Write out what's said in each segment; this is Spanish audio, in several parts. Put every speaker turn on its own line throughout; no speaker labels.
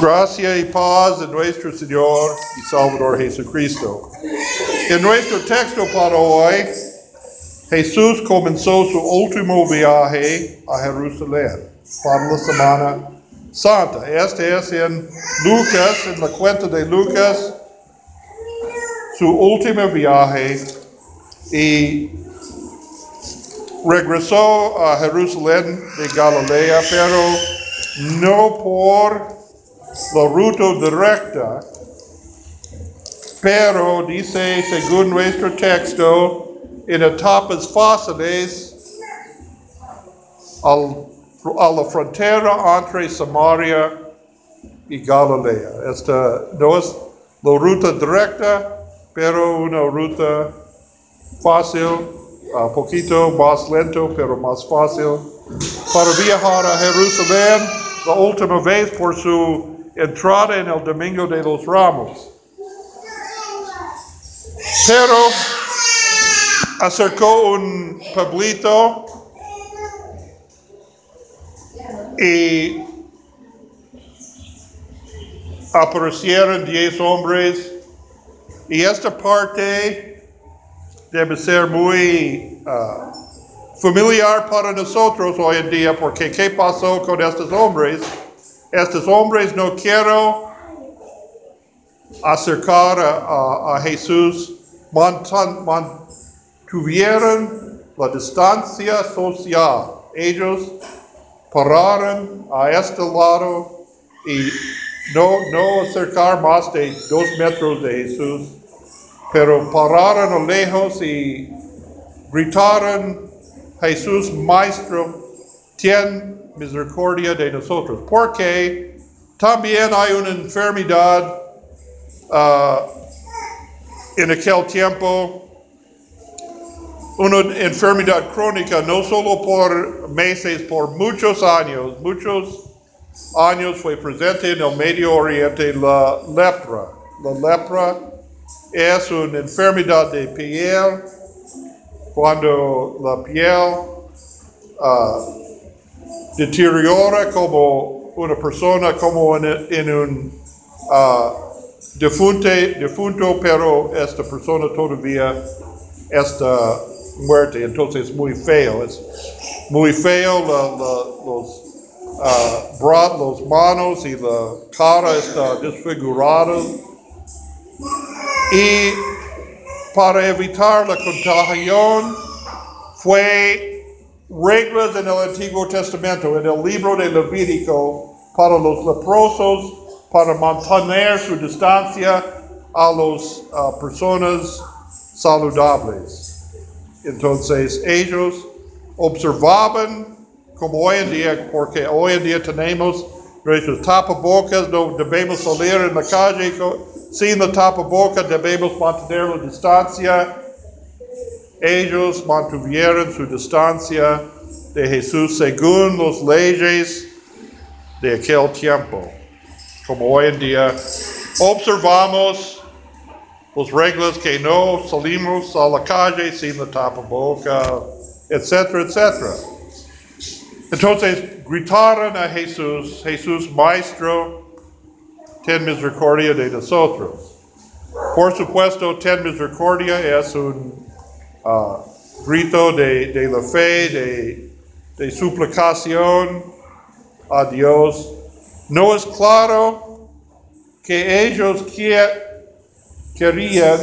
Gracia y paz de nuestro Señor y Salvador Jesucristo. En nuestro texto para hoy, Jesús comenzó su último viaje a Jerusalén para la Semana Santa. Este es en Lucas, en la cuenta de Lucas, su último viaje y regresó a Jerusalén de Galilea, pero no por la ruta directa, pero dice, según nuestro texto, en etapas fáciles al- a la frontera entre Samaria y Galilea. Esta no es la ruta directa, pero una ruta fácil, un poquito más lento, pero más fácil, para viajar a Jerusalén la última vez por su entrada en el Domingo de los Ramos. Pero acercó un pueblito y aparecieron diez hombres y esta parte debe ser muy ah, familiar para nosotros hoy en día porque ¿qué pasó con estos hombres? Estos hombres no quiero acercar a, a- a Jesús, mantan- mantuvieron la distancia social. Ellos pararon a este lado y no, no acercar más de dos metros de Jesús, pero pararon a lejos y gritaron, Jesús, Maestro, ten misericordia de nosotros, porque también hay una enfermedad ah, en aquel tiempo, una enfermedad crónica, no solo por meses, por muchos años, muchos años fue presente en el Medio Oriente la lepra. La lepra es una enfermedad de piel, cuando la piel ah, deteriora como una persona, como en, en un ah, defunte, defunto, pero esta persona todavía está muerta, entonces es muy feo, es muy feo, la- los, bra- los manos y la cara está desfigurada. Y para evitar la contagión fue reglas en el Antiguo Testamento, en el libro de Levítico, para los leprosos, para mantener su distancia a las personas saludables. Entonces ellos observaban como hoy en día, porque hoy en día tenemos nuestros tapabocas, no debemos salir en la calle sin la tapabocas, debemos mantener la distancia. Ellos mantuvieron su distancia de Jesús según las leyes de aquel tiempo. Como hoy en día observamos las reglas que no salimos a la calle sin la tapaboca, etcétera, etcétera. Entonces gritaron a Jesús, Jesús Maestro, ten misericordia de nosotros. Por supuesto, ten misericordia es un ah, grito de, de la fe, de, de suplicación a Dios. No es claro que ellos quie- querían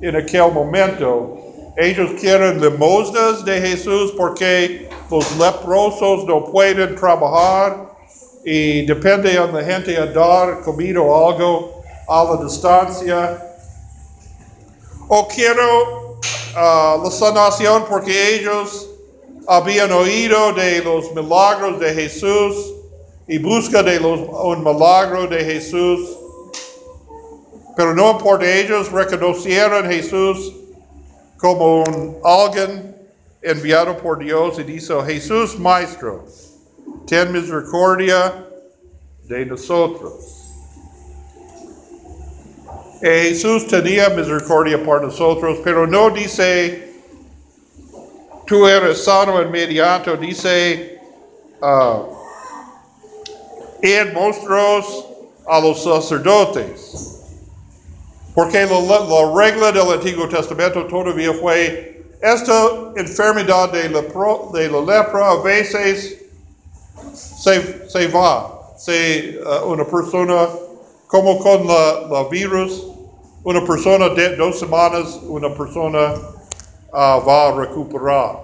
en aquel momento. Ellos quieren limosnas de Jesús porque los leprosos no pueden trabajar y depende de la gente a dar comida o algo a la distancia. O quiero ah, la sanación porque ellos habían oído de los milagros de Jesús y busca de los, un milagro de Jesús. Pero no importa, ellos reconocieron a Jesús como un alguien enviado por Dios y dice, Jesús Maestro, ten misericordia de nosotros. Y Jesús tenía misericordia por nosotros, pero no dice, tú eres sano inmediato, dice, ah, él mostró a los sacerdotes. Porque la, la regla del Antiguo Testamento todavía fue esta enfermedad de, de la lepra a veces se, se va. Se, uh, una persona, como con la, la virus, una persona de dos semanas, una persona uh, va a recuperar.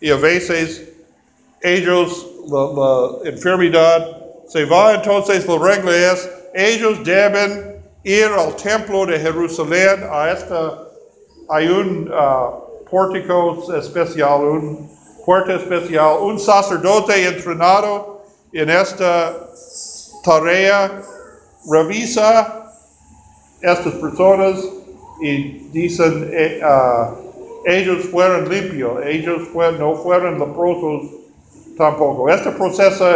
Y a veces ellos, la, la enfermedad se va, entonces la regla es, ellos deben ir al templo de Jerusalén, a esta, hay un uh, pórtico especial, un puerta especial, un sacerdote entrenado en esta tarea, revisa estas personas y dicen, eh, ah, ellos fueron limpios, ellos no fueron leprosos tampoco. Este proceso,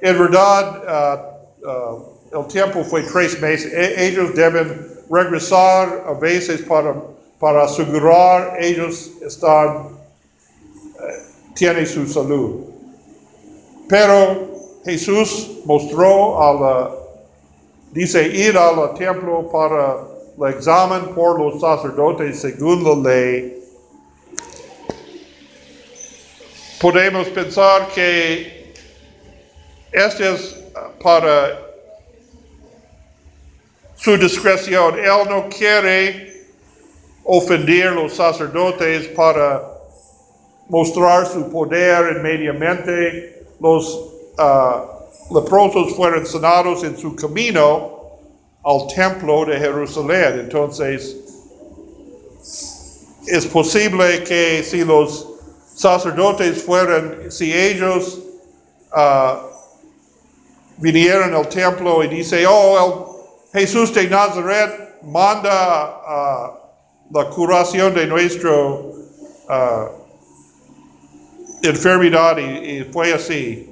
en verdad, ah, ah, el tiempo fue tres meses. E- ellos deben regresar a veces para, para asegurar ellos están, eh, tienen su salud. Pero Jesús mostró a la, dice, ir al templo para el examen por los sacerdotes según la ley. Podemos pensar que este es para su discreción. Él no quiere ofender los sacerdotes para mostrar su poder inmediatamente. Los ah, leprosos fueron sanados en su camino al templo de Jerusalén. Entonces, es posible que si los sacerdotes fueran, si ellos vinieron al templo y dice, oh, el Jesús de Nazaret manda ah, la curación de nuestro ah, enfermedad y, y fue así.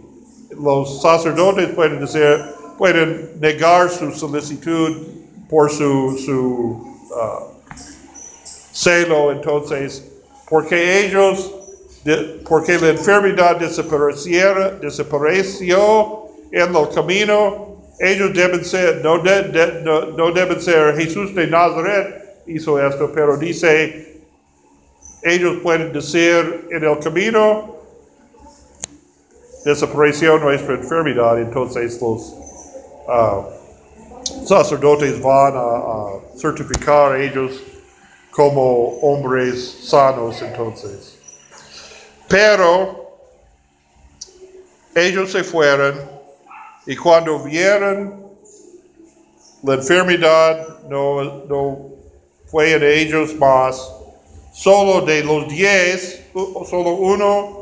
Los sacerdotes pueden decir, pueden negar su solicitud por su, su ah, celo, entonces, porque ellos, de- porque la enfermedad desapareciera, desapareció en el camino, ellos deben ser, no, de- de- no, no deben ser Jesús de Nazaret hizo esto, pero dice, ellos pueden decir en el camino, desapareció nuestra enfermedad, entonces los ah, sacerdotes van a, a certificar a ellos como hombres sanos entonces. Pero ellos se fueron y cuando vieron la enfermedad no, no fue en ellos más, solo de los diez, solo uno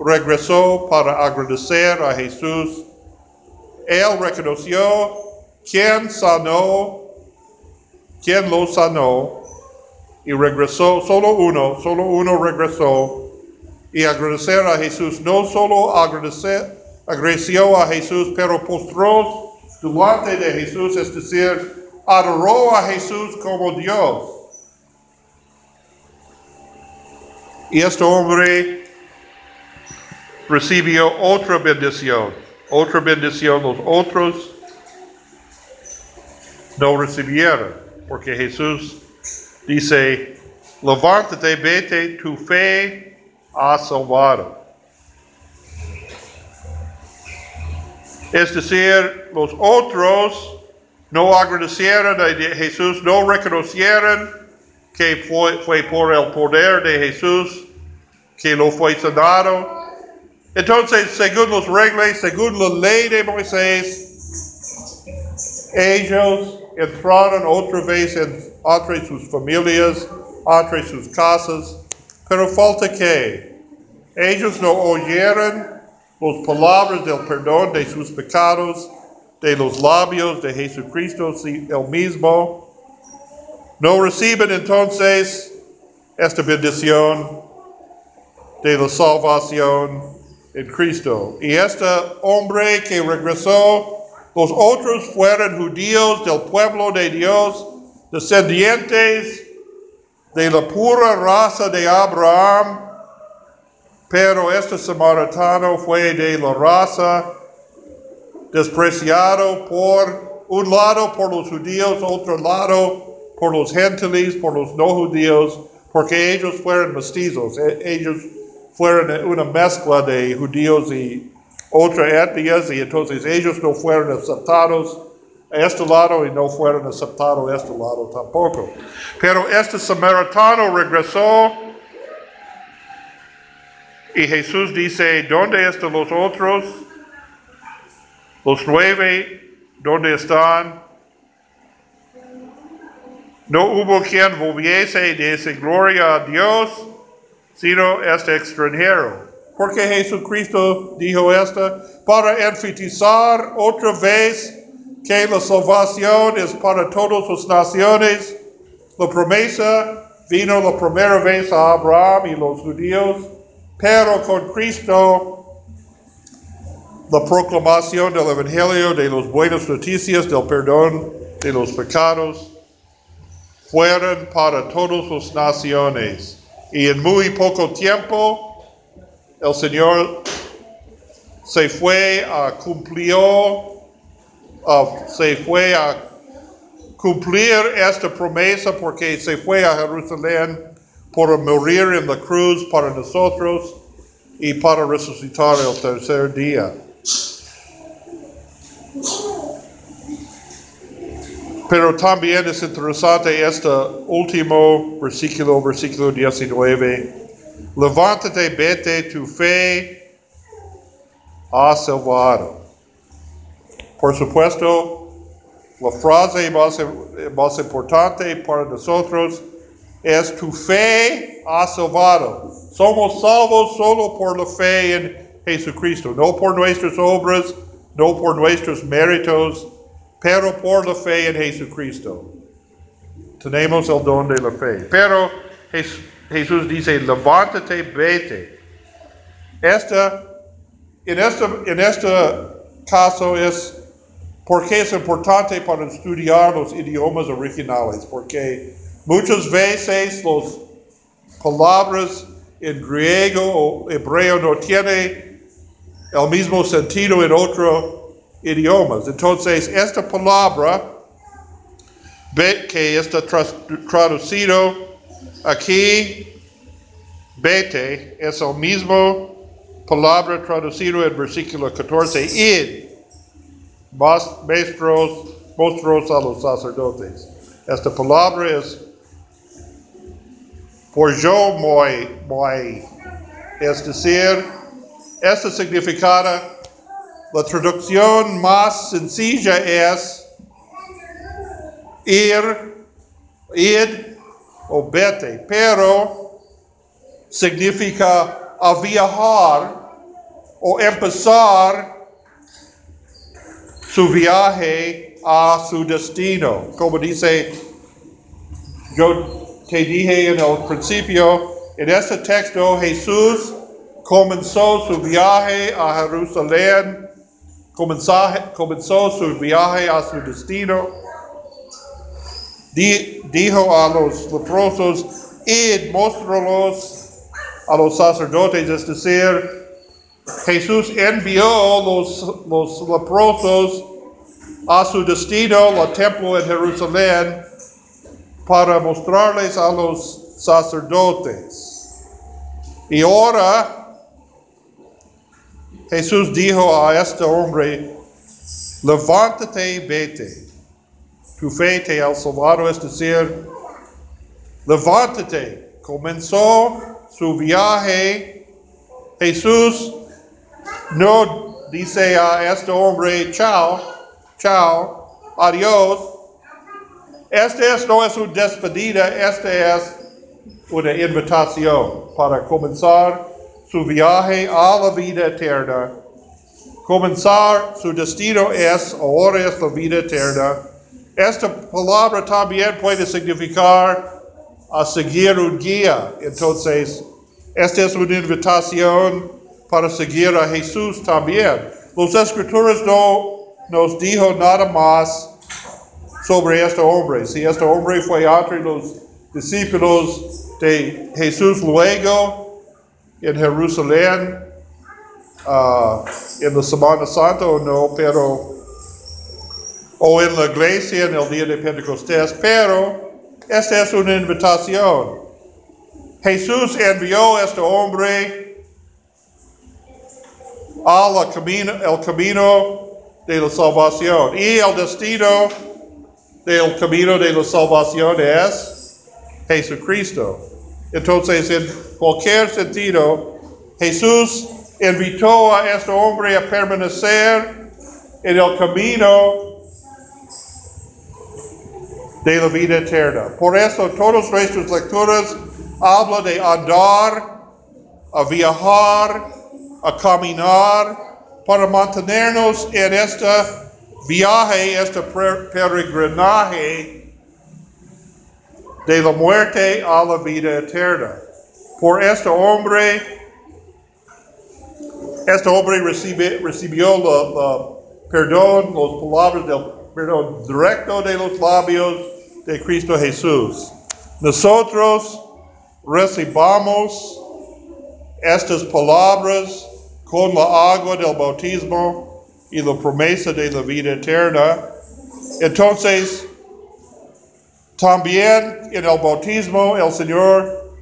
regresó para agradecer a Jesús. Él reconoció quién sanó, quién lo sanó y regresó, solo uno, solo uno regresó y agradecer a Jesús. No solo agradecer, agradeció a Jesús, pero postró delante de Jesús, es decir, adoró a Jesús como Dios. Y este hombre recibió otra bendición, otra bendición los otros no recibieron, porque Jesús dice, levántate, vete, tu fe ha salvado. Es decir, los otros no agradecieron a Jesús, no reconocieron que fue, fue por el poder de Jesús que lo fue sanado. Entonces, según las reglas, según la ley de Moisés, ellos entraron otra vez en- entre sus familias, entre sus casas, pero falta que ellos no oyeron las palabras del perdón de sus pecados, de los labios de Jesucristo el mismo. No reciben entonces esta bendición de la salvación en Cristo. Y este hombre que regresó, los otros fueron judíos del pueblo de Dios, descendientes de la pura raza de Abraham, pero este samaritano fue de la raza despreciado por un lado por los judíos, otro lado por los gentiles, por los no judíos, porque ellos fueron mestizos, e- ellos fueron una mezcla de judíos y otras etnias, y entonces ellos no fueron aceptados a este lado y no fueron aceptados a este lado tampoco. Pero este samaritano regresó y Jesús dice, ¿dónde están los otros? Los nueve, ¿dónde están? No hubo quien volviese de esa gloria a Dios, sino este extranjero. Porque Jesucristo dijo esto, para enfatizar otra vez que la salvación es para todas las naciones. La promesa vino la primera vez a Abraham y los judíos, pero con Cristo la proclamación del Evangelio de las buenas noticias del perdón de los pecados fueron para todas las naciones. Y en muy poco tiempo el Señor se fue a cumplió, ah, se fue a cumplir esta promesa porque se fue a Jerusalén por morir en la cruz para nosotros y para resucitar el tercer día. Pero también es interesante este último versículo, versículo 19. Levántate, vete, tu fe ha salvado. Por supuesto, la frase más, importante para nosotros es tu fe ha salvado. Somos salvos solo por la fe en Jesucristo, no por nuestras obras, no por nuestros méritos, pero por la fe en Jesucristo. Tenemos el don de la fe. Pero Jes- Jesús dice, levántate, vete. Esta, en, este, en este caso es porque es importante para estudiar los idiomas originales, porque muchas veces las palabras en griego o hebreo no tienen el mismo sentido en otros idiomas. Entonces, esta palabra que está traducido aquí, vete, es el mismo palabra traducido en versículo 14, id, maestros, mostros a los sacerdotes. Esta palabra es por yo muy, muy, es decir, esta significada, la traducción más sencilla es ir, id o vete, pero significa a viajar o empezar su viaje a su destino. Como dice, yo te dije en el principio, en este texto Jesús comenzó su viaje a Jerusalén, comenzó, su viaje a su destino. Di- dijo a los leprosos, id, mostralos a los sacerdotes, es decir, Jesús envió los, los leprosos a su destino, el templo en Jerusalén, para mostrarles a los sacerdotes. Y ahora Jesús dijo a este hombre, levántate, vete. Tu fe te ha salvado, es decir, levántate. Comenzó su viaje. Jesús no dice a este hombre, chao, chao, adiós. Este es, no es una despedida, este es una invitación para comenzar su viaje a la vida eterna. Comenzar su destino es, ahora es la vida eterna. Esta palabra también puede significar a seguir un guía. Entonces, esta es una invitación para seguir a Jesús también. Los escritores no nos dijo nada más sobre este hombre. Si este hombre fue entre los discípulos de Jesús luego en Jerusalén ah, en la Semana Santa o no, pero o en la iglesia en el día de Pentecostés, pero esta es una invitación. Jesús envió a este hombre al camino, el camino de la salvación. Y el destino del camino de la salvación es Jesucristo. Entonces, en cualquier sentido, Jesús invitó a este hombre a permanecer en el camino de la vida eterna. Por eso, todas nuestras lecturas hablan de andar, a viajar, a caminar, para mantenernos en este viaje, este peregrinaje de la muerte a la vida eterna. Por este hombre, este hombre recibió el perdón, las palabras del perdón directo de los labios de Cristo Jesús. Nosotros recibamos estas palabras con la agua del bautismo y la promesa de la vida eterna. Entonces, también en el bautismo el Señor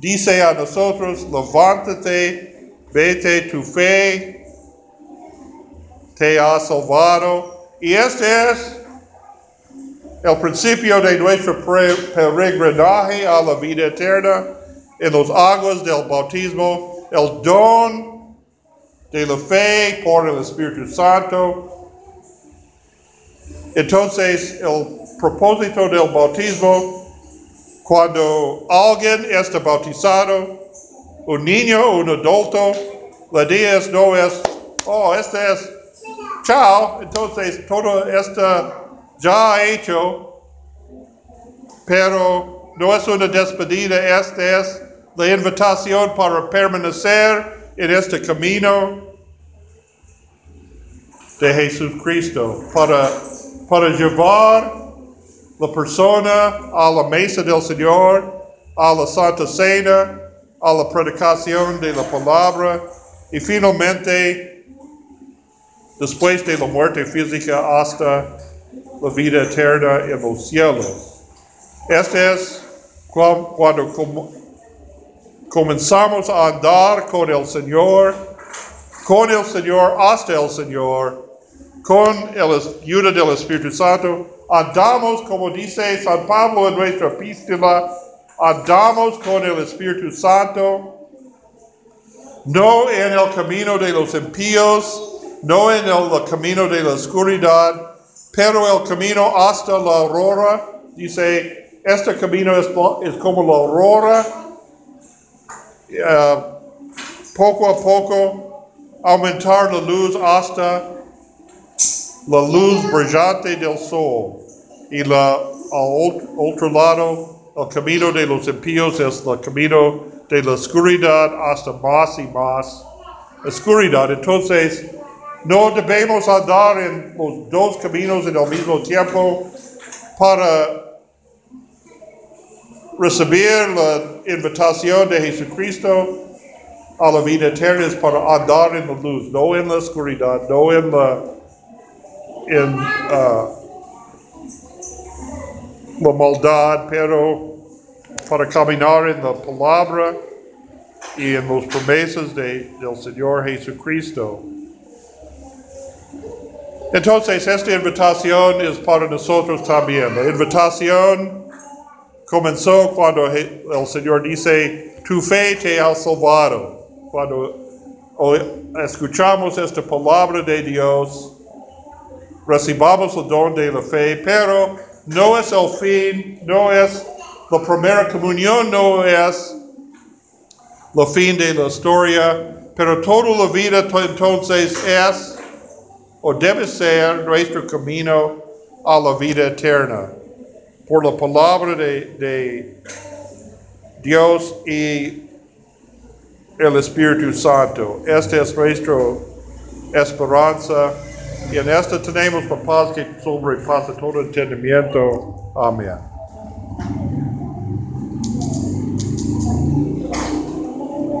dice a nosotros, levántate, vete, tu fe te ha salvado. Y este es el principio de nuestro peregrinaje a la vida eterna en los aguas del bautismo, el don de la fe por el Espíritu Santo. Entonces, el propósito del bautismo, cuando alguien está bautizado, un niño, un adulto, la idea no es, oh, este es, chao, entonces todo está ya hecho, pero no es una despedida, esta es la invitación para permanecer en este camino de Jesucristo, para, para llevar la persona a la mesa del Señor, a la Santa Cena, a la predicación de la palabra y finalmente, después de la muerte física, hasta la vida eterna en los cielos. Este es cuando comenzamos a andar con el Señor, con el Señor, hasta el Señor, con la ayuda del Espíritu Santo. Andamos, como dice San Pablo en nuestra epístola, andamos con el Espíritu Santo, no en el camino de los impíos, no en el camino de la oscuridad, pero el camino hasta la aurora, dice, este camino es, como la aurora, uh, poco a poco aumentar la luz hasta la luz brillante del sol. Y la, al otro lado, el camino de los impíos es el camino de la oscuridad hasta más y más oscuridad. Entonces, no debemos andar en los dos caminos en el mismo tiempo para recibir la invitación de Jesucristo a la vida eterna es para andar en la luz, no en la oscuridad, no en la, en, uh, la maldad, pero para caminar en la palabra y en las promesas de, del Señor Jesucristo. Entonces, esta invitación es para nosotros también. La invitación comenzó cuando el Señor dice, tu fe te ha salvado. Cuando escuchamos esta palabra de Dios, recibamos el don de la fe, pero no es el fin, no es la primera comunión, no es el fin de la historia, pero toda la vida entonces es o debe ser nuestro camino a la vida eterna. Por la palabra de, de Dios y el Espíritu Santo. Esta es nuestra esperanza. Y en esto tenemos papás que sobre pastor todo entendimiento. Amén.